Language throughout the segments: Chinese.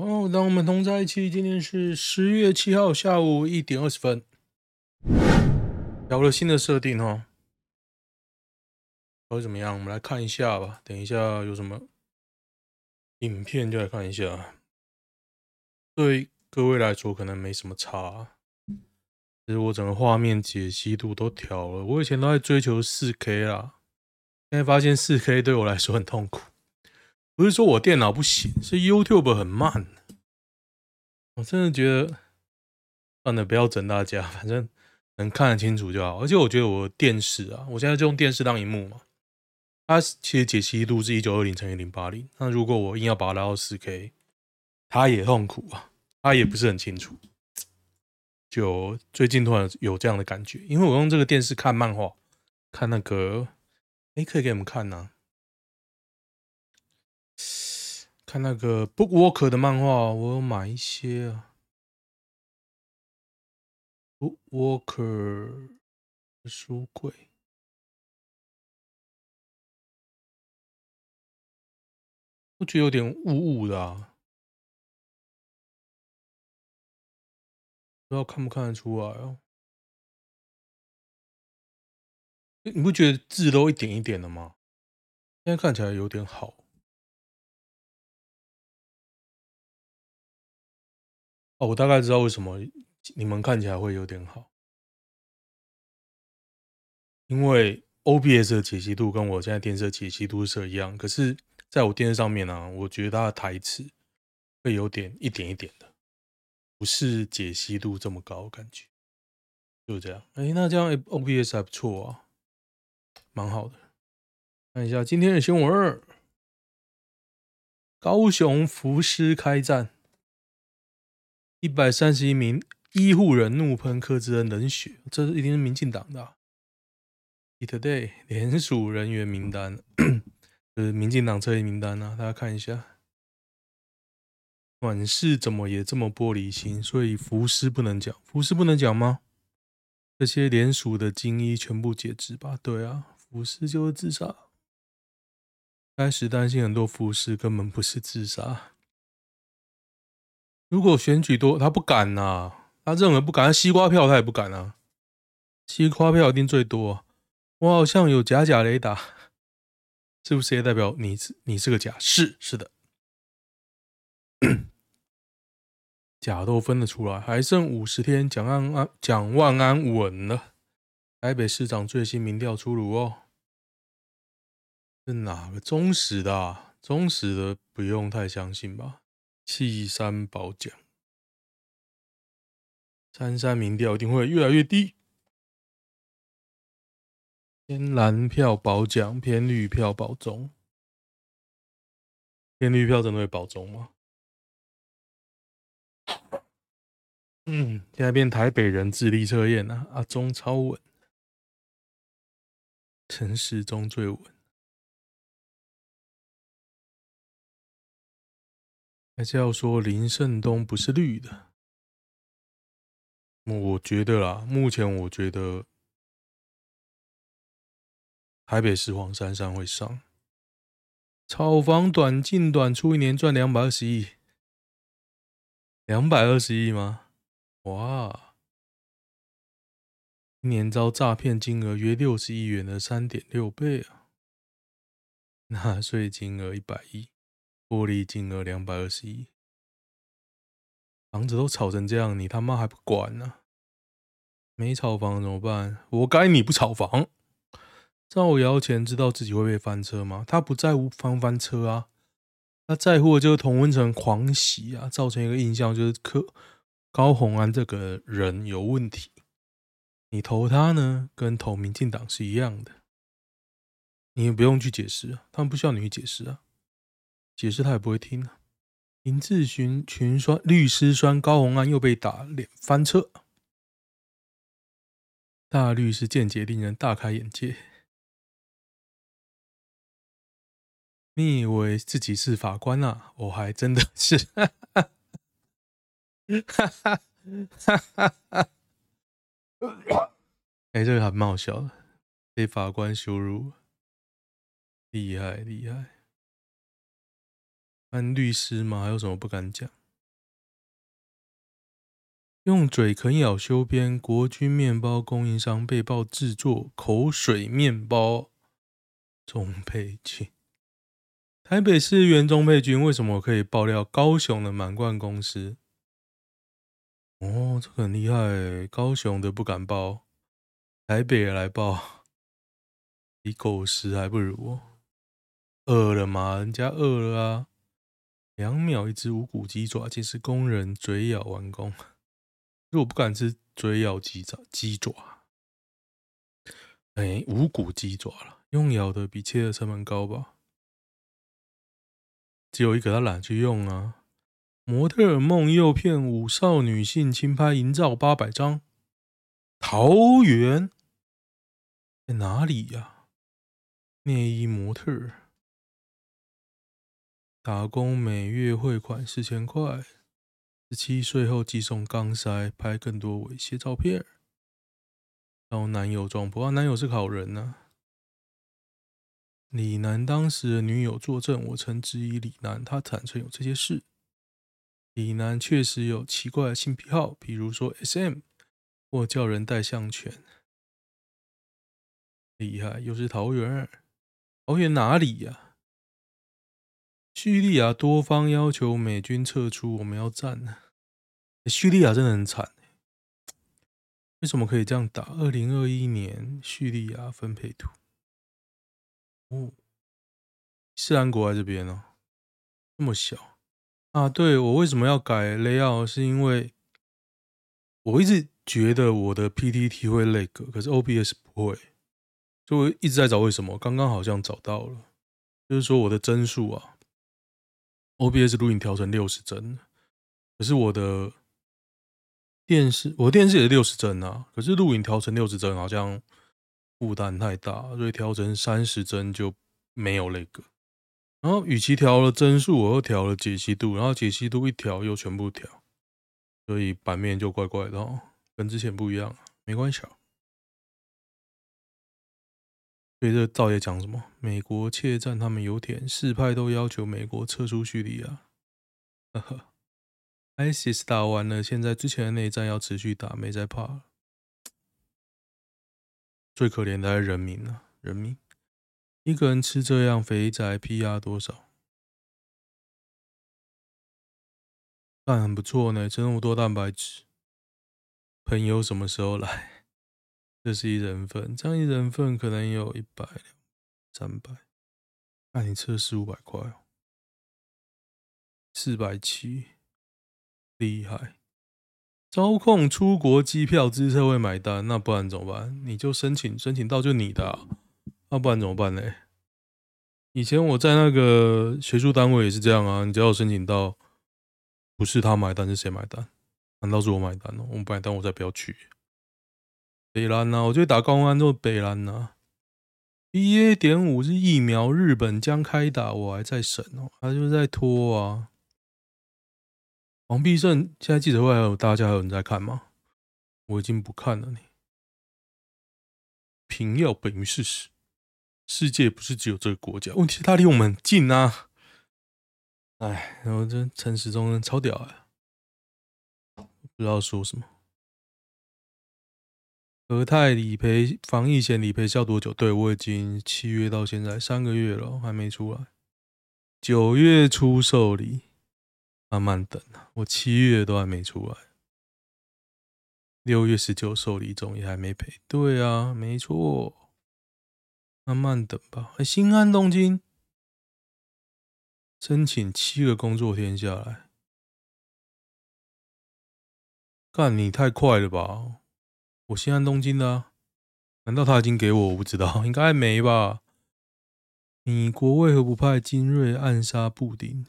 哦，当我们同在一起。今天是十月七号下午一点二十分，有了新的设定哦。会怎么样？我们来看一下吧。等一下有什么影片就来看一下。对各位来说可能没什么差。其实我整个画面解析度都调了。我以前都在追求四 K 啦，现在发现四 K 对我来说很痛苦。不是说我电脑不行，是 YouTube 很慢。我真的觉得，算了，不要整大家，反正能看得清楚就好。而且我觉得我电视啊，我现在就用电视当荧幕嘛，它其实解析度是一九二零乘以零八零。那如果我硬要把它拉到四 K，它也痛苦啊，它也不是很清楚。就最近突然有这样的感觉，因为我用这个电视看漫画，看那个，哎，可以给你们看呐、啊，看那个 Bookwalker 的漫画，我有买一些啊，Bookwalker 书柜，我觉得有点雾雾的啊。不知道看不看得出来哦？你不觉得字都一点一点的吗？现在看起来有点好。哦，我大概知道为什么你们看起来会有点好，因为 OBS 的解析度跟我现在电视的解析度是一样，可是在我电视上面呢、我觉得它的台词会有点一点一点的。不是解析度这么高，感觉就是这样。哎，那这样 OBS 还不错啊，蛮好的。看一下今天的新闻：高雄福斯开战，一百三十一名医护人怒喷柯志恩冷血，这是一定是民进党的、啊。Today 联署人员名单，就是民进党这一名单啊，大家看一下。管事怎么也这么玻璃心，所以福斯不能讲，福斯不能讲吗？这些联署的精英全部解职吧？对啊，福斯就是自杀。开始担心很多福斯根本不是自杀。如果选举多，他不敢呐、啊，他认为不敢，西瓜票他也不敢啊。西瓜票一定最多。我好像有假假雷达，是不是也代表你是你是个假？是是的。假都分得出来，还剩五十天，蒋万安蒋万安稳了。台北市长最新民调出炉哦，是哪个忠实的啊？忠实的不用太相信吧？弃三保蒋，三三民调一定会越来越低。偏蓝票保奖，偏绿票保中。偏绿票真的会保中吗？嗯，现在变台北人智力测验了，阿中超稳，陈时中最稳，还是要说林胜东不是绿的？我觉得啦，目前我觉得台北市黄珊珊会上，炒房短进短出，一年赚两百二十亿，两百二十亿吗？哇！一年遭诈骗金额约六十亿元的三点六倍啊！纳税金额一百亿，获利金额两百二十亿，房子都炒成这样，你他妈还不管呢、啊？没炒房怎么办？活该你不炒房！造谣前知道自己会被翻车吗？他不在乎翻不翻车啊，他在乎的就是同温层狂喜啊，造成一个印象就是可。高虹安这个人有问题，你投他呢，跟投民进党是一样的，你也不用去解释，他们不需要你去解释啊，解释他也不会听。林志群群酸律师酸高虹安又被打脸翻车，大律师见解令人大开眼界。你以为自己是法官啊？我还真的是。哈哈哈哈哈哈！哎，这个还蛮好笑，被法官羞辱，厉害厉害。安律师吗？还有什么不敢讲？用嘴啃咬修边，国军面包供应商被曝制作口水面包。钟佩君，台北市议员钟佩君为什么可以爆料高雄的满贯公司？哦，这很厉害，高雄的不敢报，台北也来报，比狗食还不如。饿了吗？人家饿了啊！两秒一只无骨鸡爪，竟是工人嘴咬完工。可是我不敢吃嘴咬鸡爪，鸡爪。哎，无骨鸡爪了，用咬的比切的成本高吧？只有一个他懒去用啊！模特梦诱骗五少女性轻拍淫照八百张，桃园在哪里呀、啊？内衣模特。打工每月汇款四千块，十七岁后寄送钢塞，拍更多猥亵照片。然后男友撞破，男友是好人呐、啊。李楠当时的女友作证，我曾质疑李楠，他坦承有这些事。李楠确实有奇怪的性癖好，比如说 SM 或叫人戴项圈。厉害，又是桃园，桃园哪里呀、叙利亚多方要求美军撤出，我们要战呢。叙利亚真的很惨，为什么可以这样打？二零二一年叙利亚分配图，哦，伊斯兰国在这边、哦，这么小啊？对，我为什么要改 layout？是因为我一直觉得我的 PTT 会 lag，可是 OBS 不会，所以我一直在找为什么。刚刚好像找到了，就是说我的帧数啊。OBS 录影调成六十帧，可是我的电视，我的电视也是六十帧啊。可是录影调成六十帧好像负担太大，所以调成三十帧就没有那个。然后与其调了帧数，我又调了解析度，然后解析度一调又全部调，所以版面就怪怪的哦，跟之前不一样。没关系啊。所以这道爷讲什么？美国窃占他们油田，四派都要求美国撤出叙利亚。呵呵，ISIS 打完了，现在之前的内战要持续打，没在怕了。最可怜的还是人民啊，人民一个人吃这样肥宅，PR 多少？但很不错呢，吃那么多蛋白质。朋友什么时候来？这是一人份，这样一人份可能有一百两、三百。那你吃了四五百块哦，四百七，厉害！操控出国机票，资策会买单，那不然怎么办？你就申请，申请到就你的啊，那不然怎么办呢？以前我在那个学术单位也是这样啊，你只要申请到，不是他买单是谁买单？难道是我买单哦？我买单，我再不要去。北兰呐，我最打公安都北兰呐。BA 点五是疫苗，日本将开打，我还在审哦，他就在拖啊。王必胜现在记者会还有大家还有人在看吗？我已经不看了呢。凭药本于事实，世界不是只有这个国家，问题是他离我们很近啊。哎，然后这陈时中人超屌啊，不知道说什么。和泰理赔防疫险理赔效多久？对，我已经七月到现在三个月了，还没出来。九月初受理，慢慢等啊，我七月都还没出来。六月十九受理中也还没赔。对啊，没错，慢慢等吧。欸，新安东京申请七个工作天下来，干你太快了吧！我新安东京的啊，难道他已经给我？我不知道，应该还没吧。米国为何不派精锐暗杀布丁？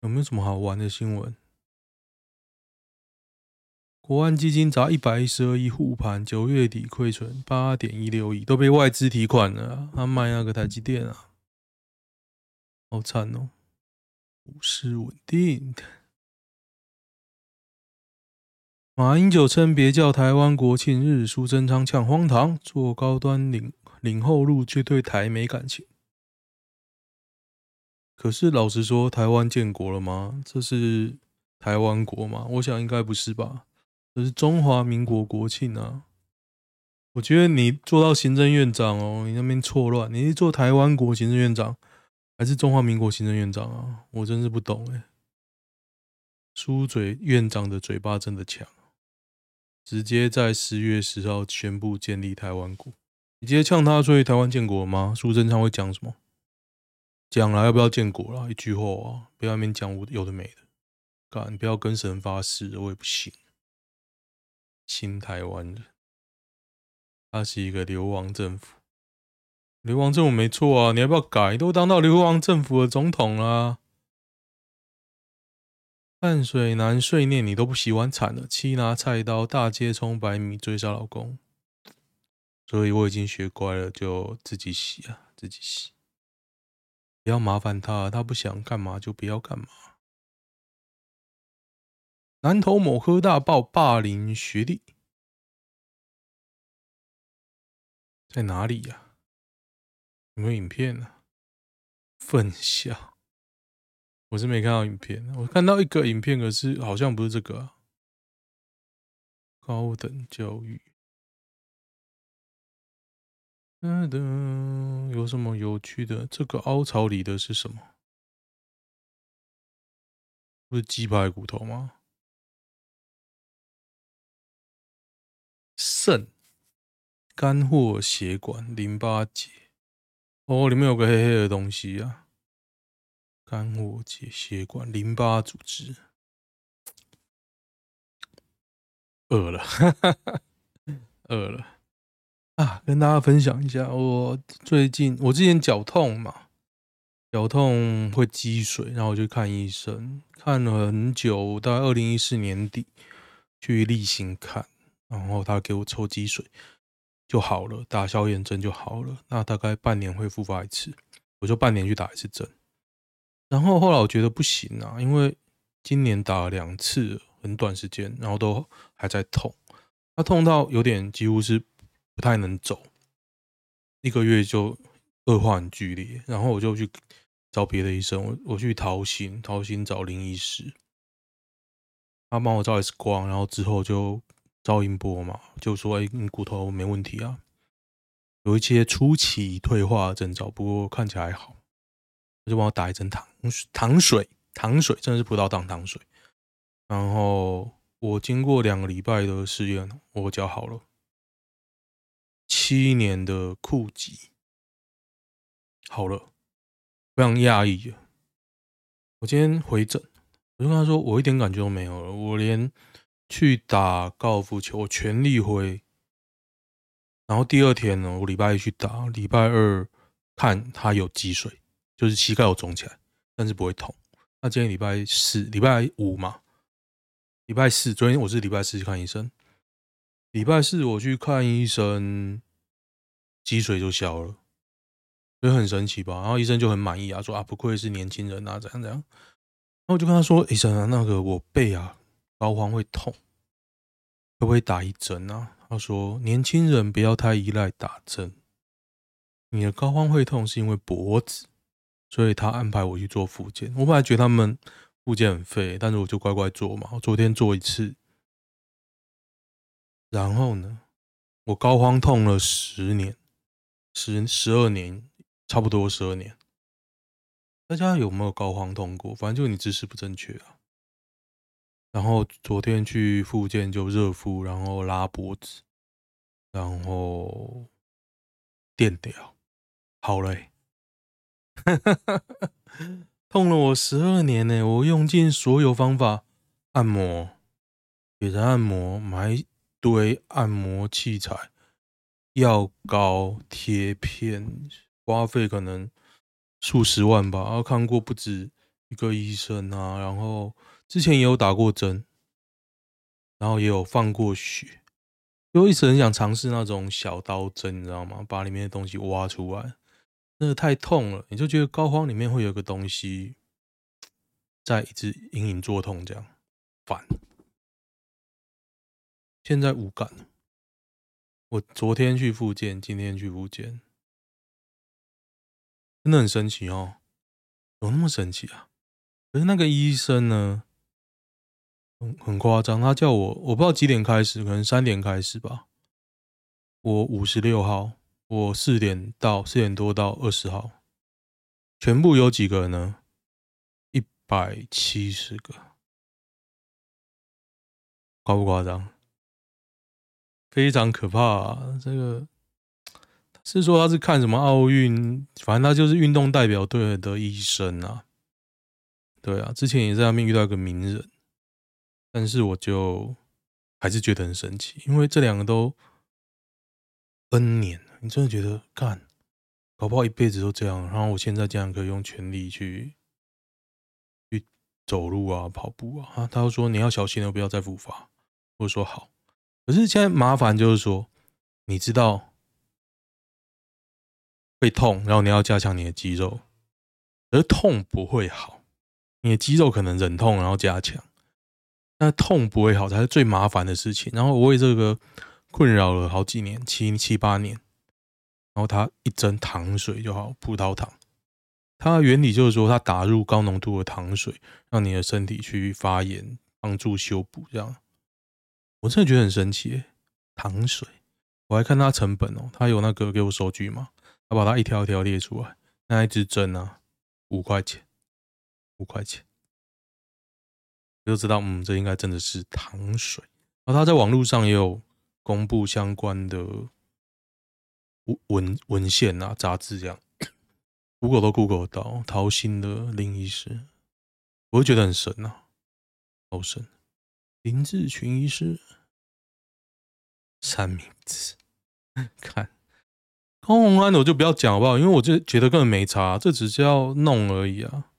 有没有什么好玩的新闻？国安基金砸一百一十二亿护盘，九月底亏损八点一六亿，都被外资提款了。他卖那个台积电啊，好惨哦，股市稳定。马英九称别叫台湾国庆日，苏贞昌呛荒唐，做高端领领后路却对台没感情。可是老实说，台湾建国了吗？这是台湾国吗？我想应该不是吧，这是中华民国国庆啊。我觉得你做到行政院长哦，你那边错乱，你是做台湾国行政院长还是中华民国行政院长啊？我真是不懂哎。苏嘴院长的嘴巴真的强，直接在十月十号宣布建立台湾国。你直接呛他，所以台湾建国了吗？苏贞昌会讲什么？讲了要不要建国了？一句话啊，不要那边讲我有的没的。干，不要跟神发誓，我也不信。新台湾人。他是一个流亡政府，流亡政府没错啊，你要不要改？都当到流亡政府的总统了，淡水男碎念你都不洗碗惨了，妻拿菜刀大街冲百米追杀老公，所以我已经学乖了，就自己洗啊，自己洗，不要麻烦他，他不想干嘛就不要干嘛。南投某科大爆霸凌学弟。在哪里呀、啊？有没有影片呢、啊？分享，我是没看到影片，我看到一个影片，可是好像不是这个、啊。高等教育，噔噔，有什么有趣的？这个凹槽里的是什么？不是鸡排骨头吗？肾。肝或血管、淋巴结，哦，里面有个黑黑的东西啊。肝或结、血管、淋巴组织。饿了，哈哈哈，饿了啊！跟大家分享一下，我最近我之前脚痛嘛，脚痛会积水，然后我就看医生，看了很久，大概二零一四年底去例行看，然后他给我抽积水。就好了，打消炎针就好了。那大概半年会复发一次，我就半年去打一次针。然后后来我觉得不行啊，因为今年打了两次，很短时间，然后都还在痛。他痛到有点几乎是不太能走，一个月就恶化很剧烈。然后我就去找别的医生，我我去桃心，桃心找林医师，他帮我照 X 光，然后之后就。照音波嘛，就说哎，你骨头没问题啊，有一些初期退化的征兆，不过看起来还好。他就帮我打一针糖糖水，糖水真的是葡萄糖糖水。然后我经过两个礼拜的试验，我脚好了。七年的酷疾好了，非常讶异。我今天回诊，我就跟他说，我一点感觉都没有了，我连。去打高尔夫球，我全力挥。然后第二天呢，我礼拜一去打，礼拜二看他有积水，就是膝盖有肿起来，但是不会痛。那今天礼拜四、礼拜五嘛，礼拜四，昨天我是礼拜四去看医生，礼拜四我去看医生，积水就消了，所以很神奇吧？然后医生就很满意啊，说啊，不愧是年轻人啊，怎样怎样。然后我就跟他说，医生啊，那个我背啊。膏肓会痛，可不可以打一针啊？他说：“年轻人不要太依赖打针。你的膏肓会痛是因为脖子，所以他安排我去做复健。我本来觉得他们复健很废，但是我就乖乖做嘛。我昨天做一次，然后呢，我高肓痛了十年，十十二年，差不多十二年。大家有没有高肓痛过？反正就你姿势不正确啊。”然后昨天去复健就热敷，然后拉脖子，然后电掉，好嘞，痛了我十二年呢，我用尽所有方法按摩，给人按摩，买一堆按摩器材，药膏、贴片，花费可能数十万吧。然后看过不止一个医生啊，然后。之前也有打过针，然后也有放过血，就一直很想尝试那种小刀针，你知道吗？把里面的东西挖出来，那个太痛了，你就觉得膏肓里面会有个东西在一直隐隐作痛，这样烦。现在无感。我昨天去复健，今天去复健，真的很神奇哦，有那么神奇啊？可是那个医生呢？很很夸张。他叫我，我不知道几点开始，可能三点开始吧。我五十六号，我四点到，四点多到二十号，全部有几个人呢？一百七十个，夸不夸张？非常可怕啊！这个。是说他是看什么奥运，反正他就是运动代表队的医生啊。对啊，之前也在那边遇到一个名人，但是我就还是觉得很神奇，因为这两个都 N 年，你真的觉得干，搞不好一辈子都这样。然后我现在竟然可以用全力去去走路啊、跑步啊。啊，他又说你要小心了，不要再复发。我说好，可是现在麻烦就是说，你知道。会痛，然后你要加强你的肌肉，而痛不会好，你的肌肉可能忍痛然后加强，但痛不会好才是最麻烦的事情。然后我为这个困扰了好几年，七七八年，然后它一针糖水就好，葡萄糖，它的原理就是说它打入高浓度的糖水，让你的身体去发炎，帮助修补。这样，我真的觉得很神奇，糖水，我还看它成本哦，它有那个给我收据吗？我把它一条一条列出来，那一支针啊，五块钱，五块钱，我就知道，嗯，这应该真的是糖水。然后他在网络上也有公布相关的文文献啊、杂志这样，Google 都 Google 到陶心的林医师，我就觉得很神呐、啊，好神，林志群医师，三明治，看。高虹安的我就不要讲好不好？因为我就觉得根本没差，这只是要弄而已啊。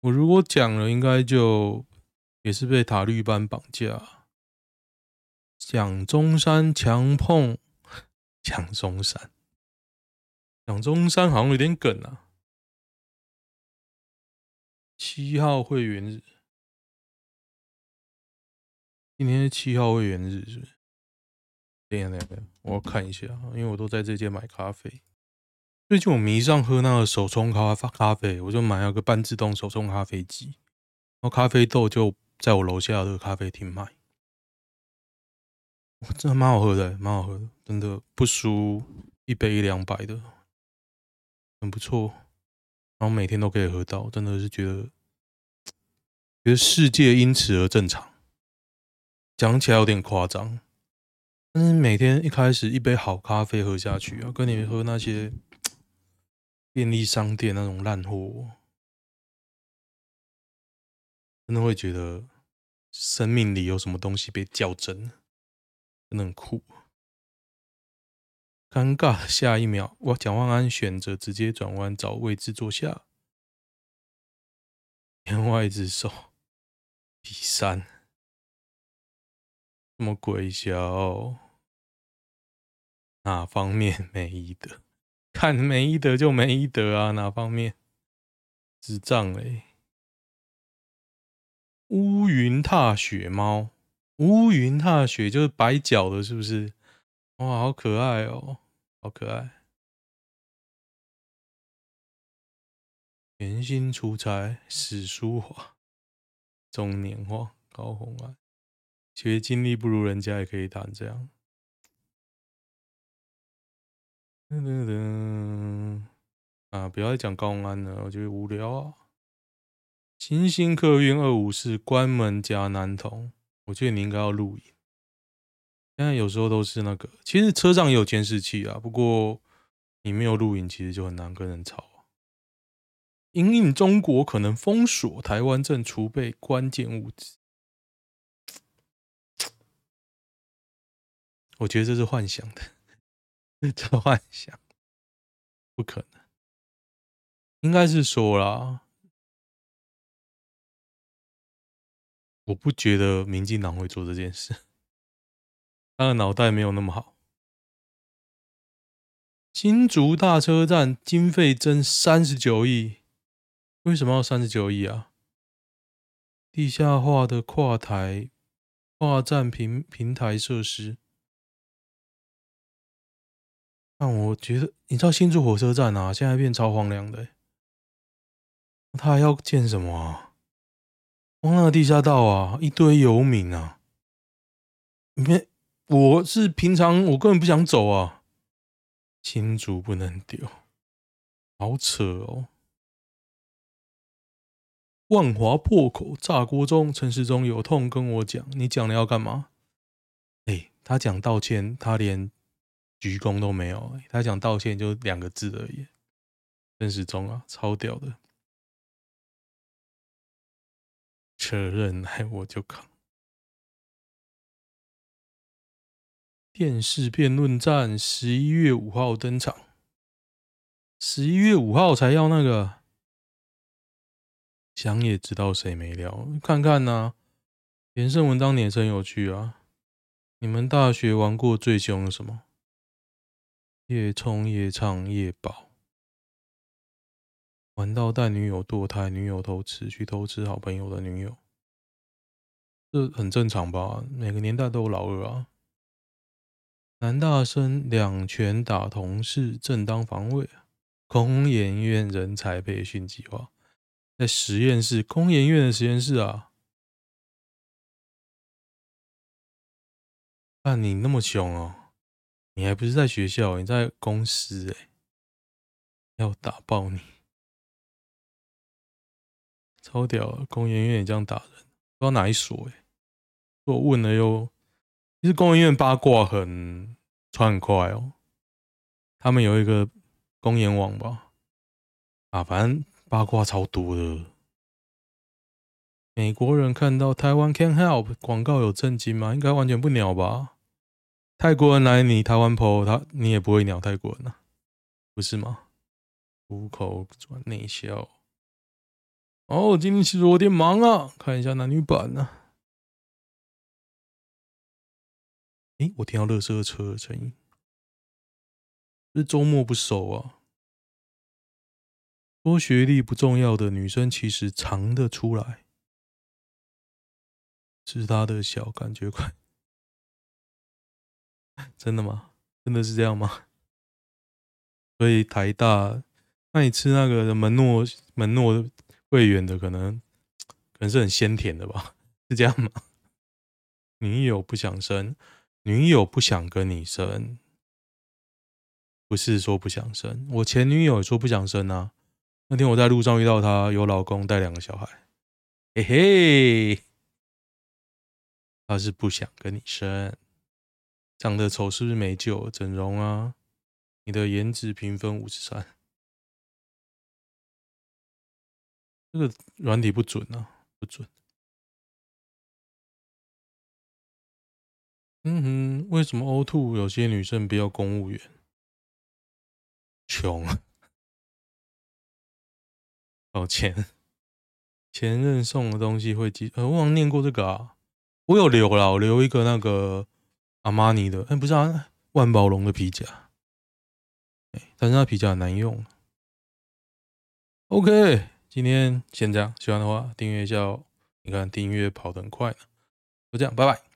我如果讲了，应该就也是被塔绿班绑架。蒋中山强碰 蒋中山，蒋中山好像有点梗啊。七号会员日，今天是七号会员日，是不是？等下，等下，我要看一下，因为我都在这间买咖啡。最近我迷上喝那个手冲咖咖啡，我就买了个半自动手冲咖啡机，然后咖啡豆就在我楼下的咖啡厅卖。哇，真的蛮好喝的，蛮好喝的，真的不输一杯一两百的，很不错。然后每天都可以喝到，真的是觉得，觉得世界因此而正常。讲起来有点夸张。但是每天一开始一杯好咖啡喝下去啊，跟你喝那些便利商店那种烂货，真的会觉得生命里有什么东西被较真，真的很酷。尴尬下一秒，我蒋万安选择直接转弯找位置坐下，另外一只手比三，什么鬼小？哪方面没医德？看没医德就没医德啊！哪方面？智障嘞！乌云踏雪猫，乌云踏雪就是白脚的，是不是？哇，好可爱哦，好可爱！甜心出差，史书华，中年化，高虹安，学经历不如人家也可以谈这样。噔噔噔啊！不要再讲高虹安了，我觉得无聊啊。新兴客运二五四关门夹南投，我觉得你应该要录影。现在有时候都是那个，其实车上也有监视器啊，不过你没有录影，其实就很难跟人吵。因应中国可能封锁台湾，正储备关键物资。我觉得这是幻想的。这幻想不可能，应该是说啦，我不觉得民进党会做这件事，他的脑袋没有那么好。新竹大车站经费增三十九亿，为什么要三十九亿啊？地下化的跨台跨站平平台设施。但我觉得，你知道新竹火车站啊，现在变超荒凉的，他还要建什么啊？光那个地下道啊，一堆游民啊，没，我是平常我根本不想走啊，新竹不能丢，好扯哦。万华破口炸锅中，陈时中有痛跟我讲，你讲了要干嘛？哎、他讲道歉，他连鞠躬都没有、他讲道歉就两个字而已。陈时中啊，超屌的，责任来我就扛。电视辩论战十一月五号登场，十一月五号才要那个。想也知道谁没料，看看呐、啊，连胜文当年真有趣啊！你们大学玩过最凶的什么？夜冲、夜唱、夜保，玩到带女友堕胎，女友偷吃，去偷吃好朋友的女友，这很正常吧？每个年代都有老二啊！男大生两拳打同事，正当防卫，工研院人才培训计划。在实验室，工研院的实验室啊！看你那么凶哦，你还不是在学校，你在公司哎，要打爆你，超屌！工研院也这样打人，不知道哪一所哎。我问了又，其实工研院八卦很传很快哦，他们有一个公研网吧，啊，反正。八卦超多的，美国人看到台湾 can help 广告有震惊吗？应该完全不鸟吧？泰国人来你台湾 po 他，你也不会鸟泰国人啊，不是吗？虎口转内销。哦，今天其实我有点忙啊，看一下男女版啊。诶，我听到垃圾车的声音，是周末不熟啊。说学历不重要的女生其实藏得出来，吃她的小感觉快，真的吗？真的是这样吗？所以台大，那你吃那个门诺门诺会员的，可能可能是很鲜甜的吧？是这样吗？女友不想生，女友不想跟你生，不是说不想生，我前女友说不想生啊。那天我在路上遇到她，有老公带两个小孩，嘿嘿，她是不想跟你生，长得丑是不是没救？整容啊，你的颜值评分五十三，这个软体不准啊，不准。嗯哼，为什么 O2 有些女生不要公务员？穷啊。抱歉，前任送的东西会寄，呃，我好像念过这个啊，我有留了，我留一个那个阿玛尼的，哎、不是啊，万宝龙的皮夹，哎、但是那皮夹很难用。OK，今天先这样，喜欢的话订阅一下哦。你看订阅跑得很快呢，就这样，拜拜。